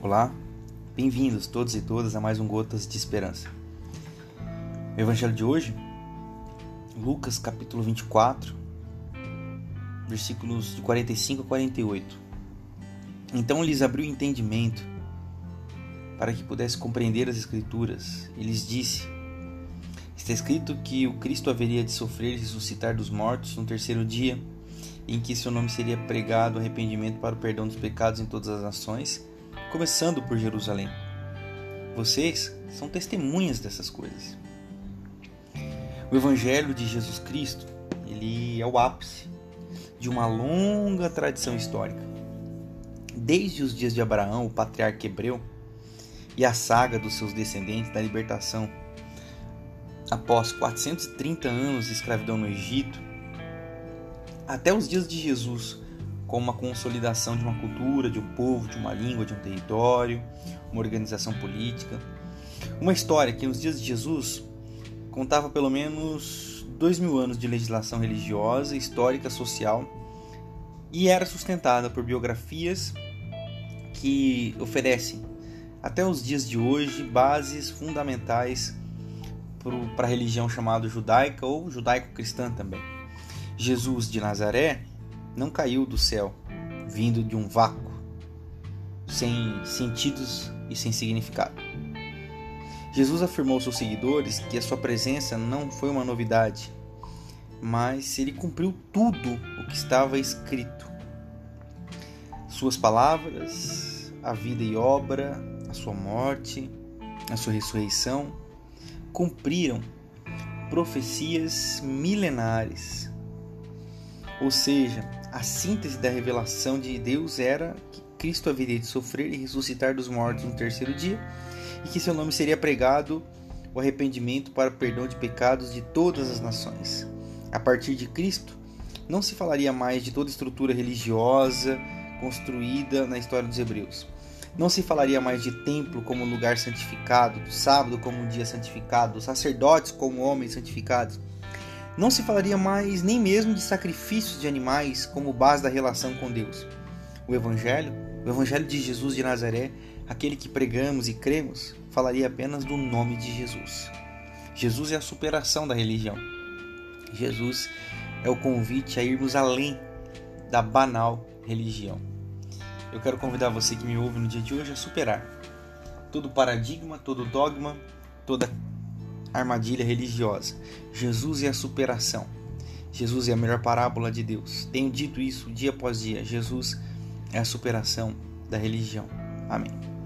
Olá, bem-vindos todos e todas a mais um Gotas de Esperança. O Evangelho de hoje, Lucas capítulo 24, versículos de 45 a 48. Então lhes abriu o entendimento para que pudesse compreender as Escrituras e lhes disse: Está escrito que o Cristo haveria de sofrer e ressuscitar dos mortos no terceiro dia, em que seu nome seria pregado arrependimento para o perdão dos pecados em todas as nações, começando por Jerusalém. Vocês são testemunhas dessas coisas. O Evangelho de Jesus Cristo, ele é o ápice de uma longa tradição histórica. Desde os dias de Abraão, o patriarca hebreu, e a saga dos seus descendentes da libertação após 430 anos de escravidão no Egito, até os dias de Jesus, com uma consolidação de uma cultura, de um povo, de uma língua, de um território, uma organização política. Uma história que nos dias de Jesus contava pelo menos dois mil anos de legislação religiosa, histórica, social e era sustentada por biografias que oferecem até os dias de hoje bases fundamentais para a religião chamada judaica ou judaico-cristã também. Jesus de Nazaré não caiu do céu, vindo de um vácuo, sem sentidos e sem significado. Jesus afirmou aos seus seguidores que a sua presença não foi uma novidade, mas ele cumpriu tudo o que estava escrito. Suas palavras, a vida e obra, a sua morte, a sua ressurreição, cumpriram profecias milenares. Ou seja, a síntese da revelação de Deus era que Cristo haveria de sofrer e ressuscitar dos mortos no terceiro dia e que seu nome seria pregado o arrependimento para o perdão de pecados de todas as nações. A partir de Cristo, não se falaria mais de toda estrutura religiosa construída na história dos hebreus não se falaria mais de templo como lugar santificado, do sábado como um dia santificado, dos sacerdotes como homens santificados. Não se falaria mais nem mesmo de sacrifícios de animais como base da relação com Deus. O Evangelho, o Evangelho de Jesus de Nazaré, aquele que pregamos e cremos, falaria apenas do nome de Jesus. Jesus é a superação da religião. Jesus é o convite a irmos além da banal religião eu quero convidar você que me ouve no dia de hoje a superar todo paradigma, todo dogma, toda armadilha religiosa. Jesus é a superação. Jesus é a melhor parábola de Deus. Tenho dito isso dia após dia. Jesus é a superação da religião. Amém.